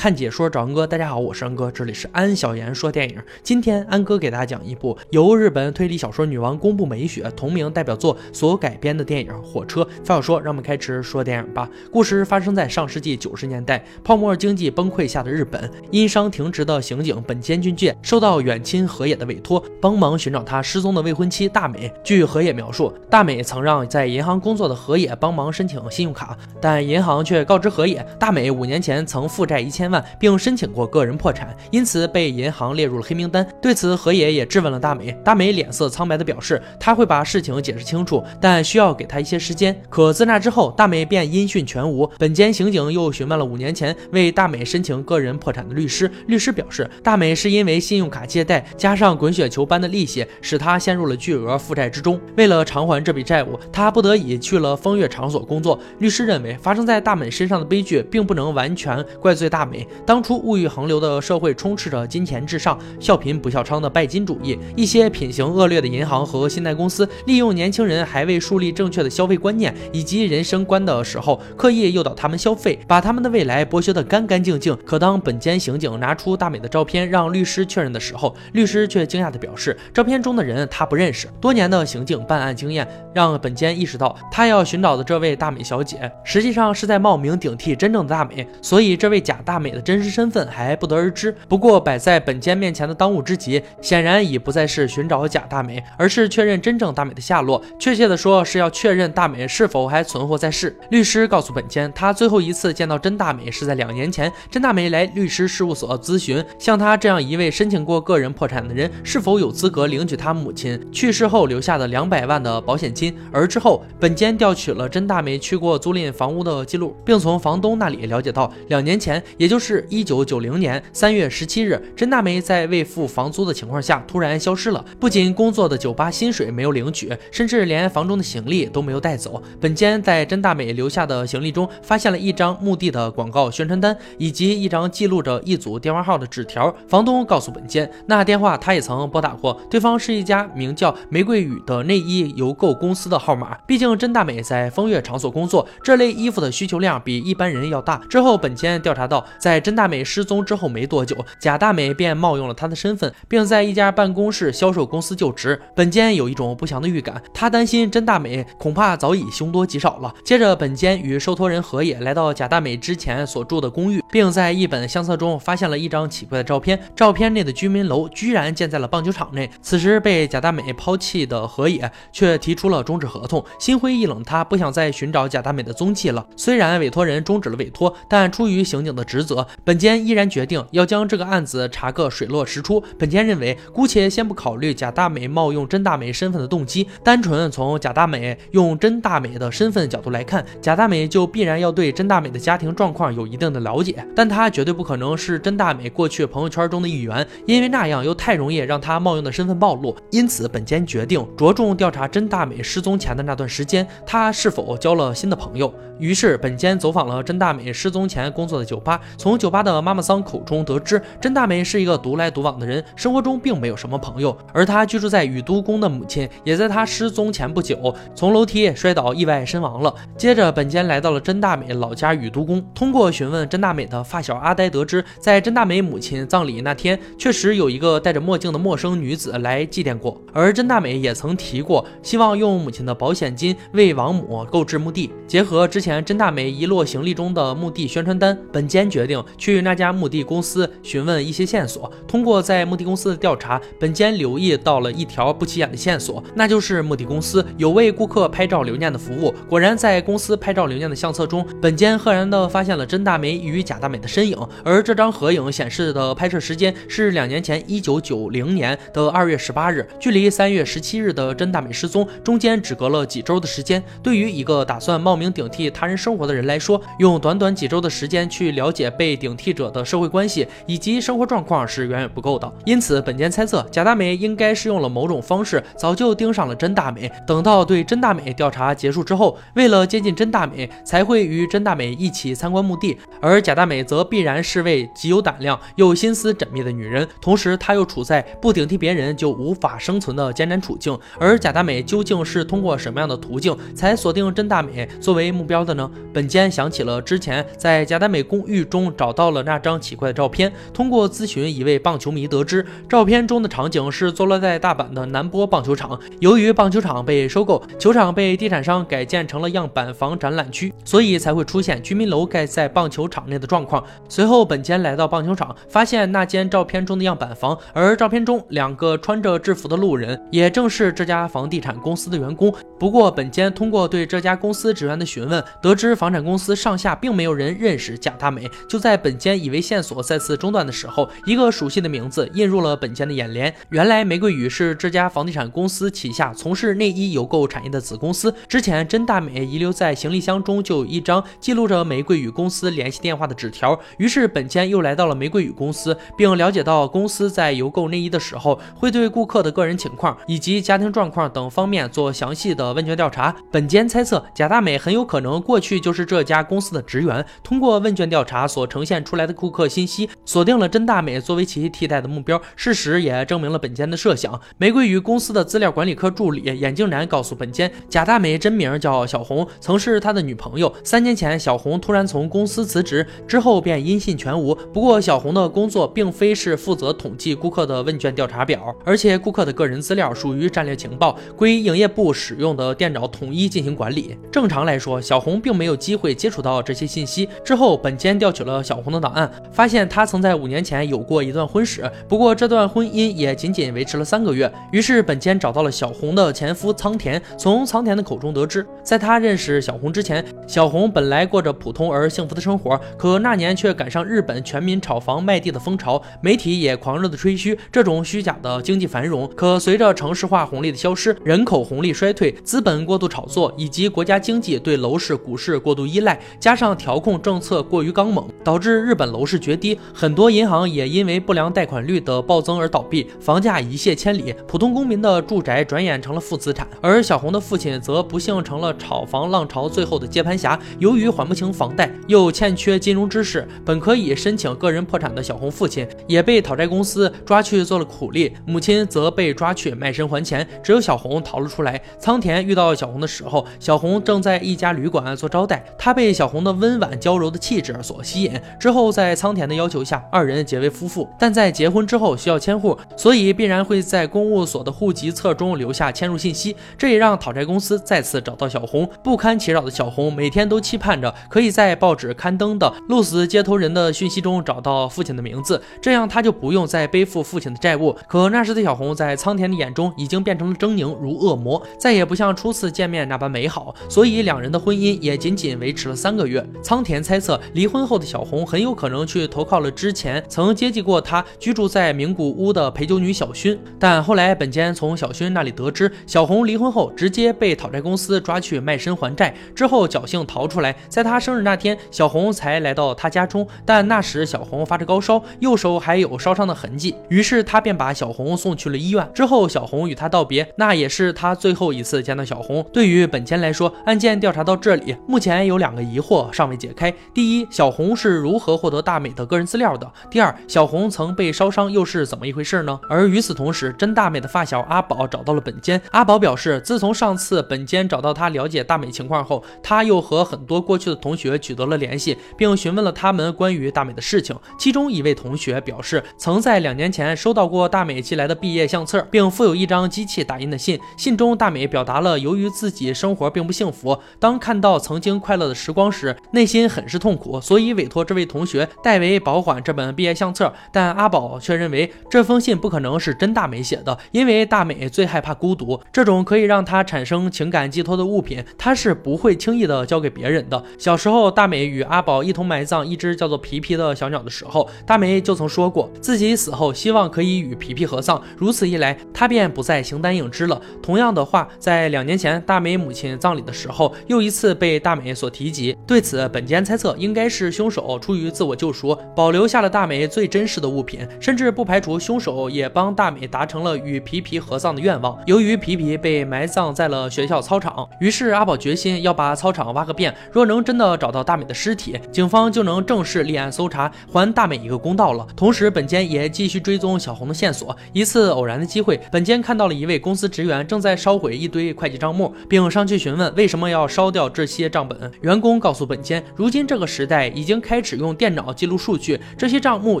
看解说找安哥，大家好，我是安哥，这里是安小言说电影。今天安哥给大家讲一部由日本推理小说女王宫部美雪同名代表作所改编的电影《火车》。话少说，让我们开始说电影吧。故事发生在上世纪九十年代，泡沫经济崩溃下的日本，因伤停职的刑警本间俊介受到远亲河野的委托，帮忙寻找他失踪的未婚妻大美。据河野描述，大美曾让在银行工作的河野帮忙申请信用卡，但银行却告知河野，大美五年前曾负债一千。万，并申请过个人破产，因此被银行列入了黑名单。对此，河野也质问了大美。大美脸色苍白的表示，他会把事情解释清楚，但需要给他一些时间。可自那之后，大美便音讯全无。本间刑警又询问了五年前为大美申请个人破产的律师，律师表示，大美是因为信用卡借贷加上滚雪球般的利息，使他陷入了巨额负债之中。为了偿还这笔债务，他不得已去了风月场所工作。律师认为，发生在大美身上的悲剧并不能完全怪罪大美。当初物欲横流的社会充斥着金钱至上、笑贫不笑娼的拜金主义。一些品行恶劣的银行和信贷公司，利用年轻人还未树立正确的消费观念以及人生观的时候，刻意诱导他们消费，把他们的未来剥削得干干净净。可当本间刑警拿出大美的照片让律师确认的时候，律师却惊讶地表示，照片中的人他不认识。多年的刑警办案经验让本间意识到，他要寻找的这位大美小姐，实际上是在冒名顶替真正的大美，所以这位假大美。的真实身份还不得而知。不过摆在本间面前的当务之急，显然已不再是寻找假大美，而是确认真正大美的下落。确切的说，是要确认大美是否还存活在世。律师告诉本间，他最后一次见到真大美是在两年前。真大美来律师事务所咨询，像他这样一位申请过个人破产的人，是否有资格领取他母亲去世后留下的两百万的保险金。而之后，本间调取了真大美去过租赁房屋的记录，并从房东那里了解到，两年前，也就。是一九九零年三月十七日，甄大梅在未付房租的情况下突然消失了。不仅工作的酒吧薪水没有领取，甚至连房中的行李都没有带走。本间在甄大美留下的行李中发现了一张墓地的广告宣传单，以及一张记录着一组电话号的纸条。房东告诉本间，那电话他也曾拨打过，对方是一家名叫玫瑰雨的内衣邮购公司的号码。毕竟甄大美在风月场所工作，这类衣服的需求量比一般人要大。之后，本间调查到，在在甄大美失踪之后没多久，贾大美便冒用了她的身份，并在一家办公室销售公司就职。本间有一种不祥的预感，他担心甄大美恐怕早已凶多吉少了。接着，本间与受托人河野来到贾大美之前所住的公寓，并在一本相册中发现了一张奇怪的照片。照片内的居民楼居然建在了棒球场内。此时被贾大美抛弃的河野却提出了终止合同，心灰意冷，他不想再寻找贾大美的踪迹了。虽然委托人终止了委托，但出于刑警的职责。本间依然决定要将这个案子查个水落石出。本间认为，姑且先不考虑贾大美冒用甄大美身份的动机，单纯从贾大美用甄大美的身份角度来看，贾大美就必然要对甄大美的家庭状况有一定的了解，但她绝对不可能是甄大美过去朋友圈中的一员，因为那样又太容易让她冒用的身份暴露。因此，本间决定着重调查甄大美失踪前的那段时间，她是否交了新的朋友。于是，本间走访了甄大美失踪前工作的酒吧，从酒吧的妈妈桑口中得知，甄大美是一个独来独往的人，生活中并没有什么朋友。而她居住在雨都宫的母亲，也在她失踪前不久从楼梯摔倒意外身亡了。接着，本间来到了甄大美老家雨都宫，通过询问甄大美的发小阿呆，得知在甄大美母亲葬礼那天，确实有一个戴着墨镜的陌生女子来祭奠过。而甄大美也曾提过，希望用母亲的保险金为王母购置墓地。结合之前甄大美遗落行李中的墓地宣传单，本间决定。去那家墓地公司询问一些线索。通过在墓地公司的调查，本间留意到了一条不起眼的线索，那就是墓地公司有为顾客拍照留念的服务。果然，在公司拍照留念的相册中，本间赫然的发现了甄大美与贾大美的身影。而这张合影显示的拍摄时间是两年前一九九零年的二月十八日，距离三月十七日的甄大美失踪中间只隔了几周的时间。对于一个打算冒名顶替他人生活的人来说，用短短几周的时间去了解被。顶替者的社会关系以及生活状况是远远不够的，因此本间猜测贾大美应该是用了某种方式，早就盯上了真大美。等到对真大美调查结束之后，为了接近真大美，才会与真大美一起参观墓地。而贾大美则必然是位极有胆量又心思缜密的女人，同时她又处在不顶替别人就无法生存的艰难处境。而贾大美究竟是通过什么样的途径才锁定真大美作为目标的呢？本间想起了之前在贾大美公寓中。找到了那张奇怪的照片。通过咨询一位棒球迷，得知照片中的场景是坐落在大阪的南波棒球场。由于棒球场被收购，球场被地产商改建成了样板房展览区，所以才会出现居民楼盖在棒球场内的状况。随后，本间来到棒球场，发现那间照片中的样板房，而照片中两个穿着制服的路人，也正是这家房地产公司的员工。不过，本间通过对这家公司职员的询问，得知房产公司上下并没有人认识贾大美。就在本间以为线索再次中断的时候，一个熟悉的名字映入了本间的眼帘。原来，玫瑰雨是这家房地产公司旗下从事内衣邮购产业的子公司。之前，真大美遗留在行李箱中就有一张记录着玫瑰雨公司联系电话的纸条。于是，本间又来到了玫瑰雨公司，并了解到公司在邮购内衣的时候，会对顾客的个人情况以及家庭状况等方面做详细的问卷调查。本间猜测，贾大美很有可能过去就是这家公司的职员。通过问卷调查所呈现出来的顾客信息，锁定了真大美作为其替代的目标。事实也证明了本间的设想。玫瑰鱼公司的资料管理科助理眼镜男告诉本间，贾大美真名叫小红，曾是他的女朋友。三年前，小红突然从公司辞职，之后便音信全无。不过，小红的工作并非是负责统计顾客的问卷调查表，而且顾客的个人资料属于战略情报，归营业部使用的电脑统一进行管理。正常来说，小红并没有机会接触到这些信息。之后，本间调取了小红的档案，发现她曾在五年前有过一段婚史，不过这段婚姻也仅仅维持了三个月。于是，本间找到了小红的前夫仓田，从仓田的口中得知，在他认识小红之前，小红本来过着普通而幸福的生活，可那年却赶上日本全民炒房卖地的风潮，媒体也狂热的吹嘘这种虚假的经济繁荣。可随着城市化红利的消失，人口红利衰退，资本过度炒作，以及国家经济对楼市、股市过度依赖，加上调控政策过于刚猛，导致日本楼市决堤，很多银行也因为不良贷款率的暴增而倒闭，房价一泻千里，普通公民的住宅转眼成了负资产。而小红的父亲则不幸成了炒房浪潮最后的接盘侠，由于还不清房贷，又欠缺金融知识，本可以申请个人破产的小红父亲也被讨债公司抓去做了苦力，母亲则被抓去卖身还钱，只有小红逃了出来。仓田遇到小红的时候，小红正在一家旅馆做招待，他被小红的温婉娇柔的气质所吸引，之后在仓田的要求下，二人结为夫妇。但在结婚之后需要迁户，所以必然会在公务所的户籍册中留下迁入信息，这也让讨债公司再次找到小红。不堪其扰的小红每天都期盼着可以在报纸刊登的鹿死接头人的讯息中找到父亲的名字，这样他就不用再背负父亲的债务。可那时的小红在仓田的眼中已经变成了狰狞如恶魔，再也不像初次见面那般美好，所以两人的婚姻也仅仅维持了三个月。仓田猜测，离婚后的小小红很有可能去投靠了之前曾接济过他、居住在名古屋的陪酒女小薰。但后来本间从小薰那里得知，小红离婚后直接被讨债公司抓去卖身还债，之后侥幸逃出来。在他生日那天，小红才来到他家中，但那时小红发着高烧，右手还有烧伤的痕迹，于是他便把小红送去了医院。之后，小红与他道别，那也是他最后一次见到小红。对于本间来说，案件调查到这里，目前有两个疑惑尚未解开：第一，小红是是如何获得大美的个人资料的？第二，小红曾被烧伤又是怎么一回事呢？而与此同时，真大美的发小阿宝找到了本间。阿宝表示，自从上次本间找到他了解大美情况后，他又和很多过去的同学取得了联系，并询问了他们关于大美的事情。其中一位同学表示，曾在两年前收到过大美寄来的毕业相册，并附有一张机器打印的信。信中，大美表达了由于自己生活并不幸福，当看到曾经快乐的时光时，内心很是痛苦，所以委托这位同学代为保管这本毕业相册。但阿宝却认为这封信不可能是真大美写的，因为大美最害怕孤独，这种可以让她产生情感寄托的物品，她是不会轻易的交给别人的。小时候，大美与阿宝一同埋葬一只叫做皮皮的小鸟的时候，大美就曾说过自己死后希望可以与皮皮合葬，如此一来，她便不再形单影只了。同样的话，在两年前大美母亲葬礼的时候，又一次被大美所提及。对此，本间猜测应该是凶手出于自我救赎，保留下了大美最珍视的物品，甚至不排除凶手也帮大美达成了与皮皮合葬的愿望。由于皮皮被埋葬在了学校操场，于是阿宝决心要把操场。挖个遍。若能真的找到大美的尸体，警方就能正式立案搜查，还大美一个公道了。同时，本间也继续追踪小红的线索。一次偶然的机会，本间看到了一位公司职员正在烧毁一堆会计账目，并上去询问为什么要烧掉这些账本。员工告诉本间，如今这个时代已经开始用电脑记录数据，这些账目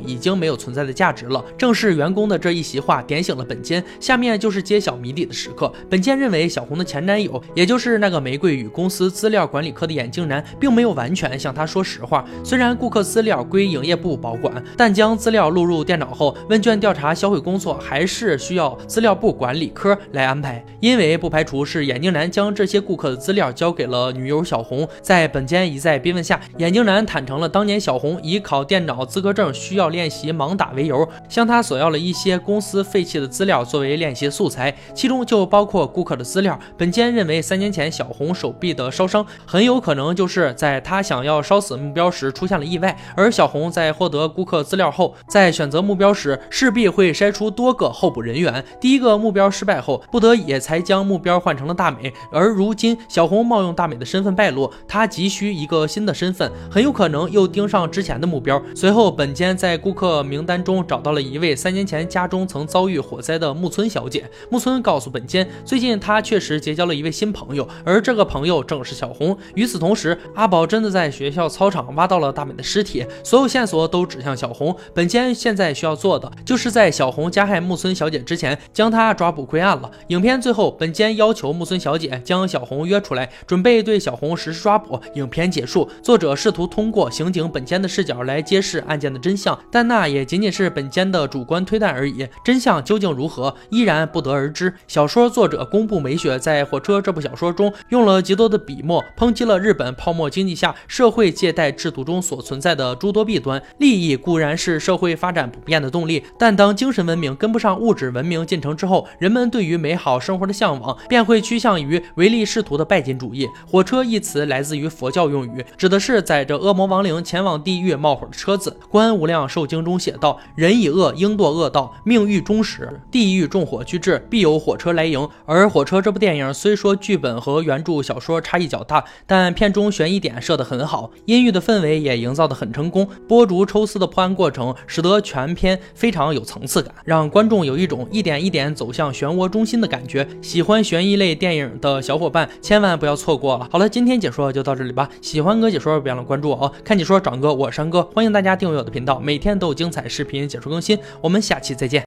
已经没有存在的价值了。正是员工的这一席话点醒了本间。下面就是揭晓谜底的时刻。本间认为小红的前男友，也就是那个玫瑰与公司资料管理科的眼镜男，并没有完全向他说实话。虽然顾客资料归营业部保管，但将资料录入电脑后，问卷调查销毁工作还是需要资料部管理科来安排。因为不排除是眼镜男将这些顾客的资料交给了女友小红。在本间一再逼问下，眼镜男坦诚了当年小红以考电脑资格证需要练习盲打为由，向他索要了一些公司废弃的资料作为练习素材，其中就包括顾客的资料。本间认为，三年前小红手臂的烧伤很有可能就是在他想要烧死目标时出现了意外，而小红在获得顾客资料后，在选择目标时势必会筛出多个候补人员。第一个目标失败后，不得已才将目标换成了大美。而如今小红冒用大美的身份败露，他急需一个新的身份，很有可能又盯上之前的目标。随后，本间在顾客名单中找到了一位三年前家中曾遭遇火灾的木村小姐。木村告诉本间，最近他确实结交了一位新朋友，而这个朋友正是小红。与此同时，阿宝真的在学校操场挖到了大美的尸体，所有线索都指向小红。本间现在需要做的，就是在小红加害木村小姐之前，将她抓捕归案了。影片最后，本间要求木村小姐将小红约出来，准备对小红实施抓捕。影片结束，作者试图通过刑警本间的视角来揭示案件的真相，但那也仅仅是本间的主观推断而已。真相究竟如何，依然不得而知。小说作者宫部美雪在《火车》这部小说中用了极多的笔墨，抨击了日本泡沫经济下社会借贷制度中所存在的诸多弊端。利益固然是社会发展不变的动力，但当精神文明跟不上物质文明进程之后，人们对于美好生活的向往便会趋向于唯利是图的拜金主义。火车一词来自于佛教用语，指的是载着恶魔亡灵前往地狱冒火的车子。观无量寿经中写道：“人以恶应堕恶道，命欲终时，地狱众火俱至，必有火车来迎。”而《火车》这部电影虽说剧本和原著小说差异较大，但片中悬疑点设得很好，阴郁的氛围也营造得很成功。波竹抽丝的破案过程，使得全片非常有层次感，让观众有一种一点一点走向漩涡中心的感觉。喜欢悬疑类电影的小伙伴千万不要错过了。好了，今天解说就到这里吧。喜欢哥解说，别忘了关注我哦。看解说掌哥，我山哥，欢迎大家订阅我的频道，每天都有精彩视频解说更新。我们下期再见。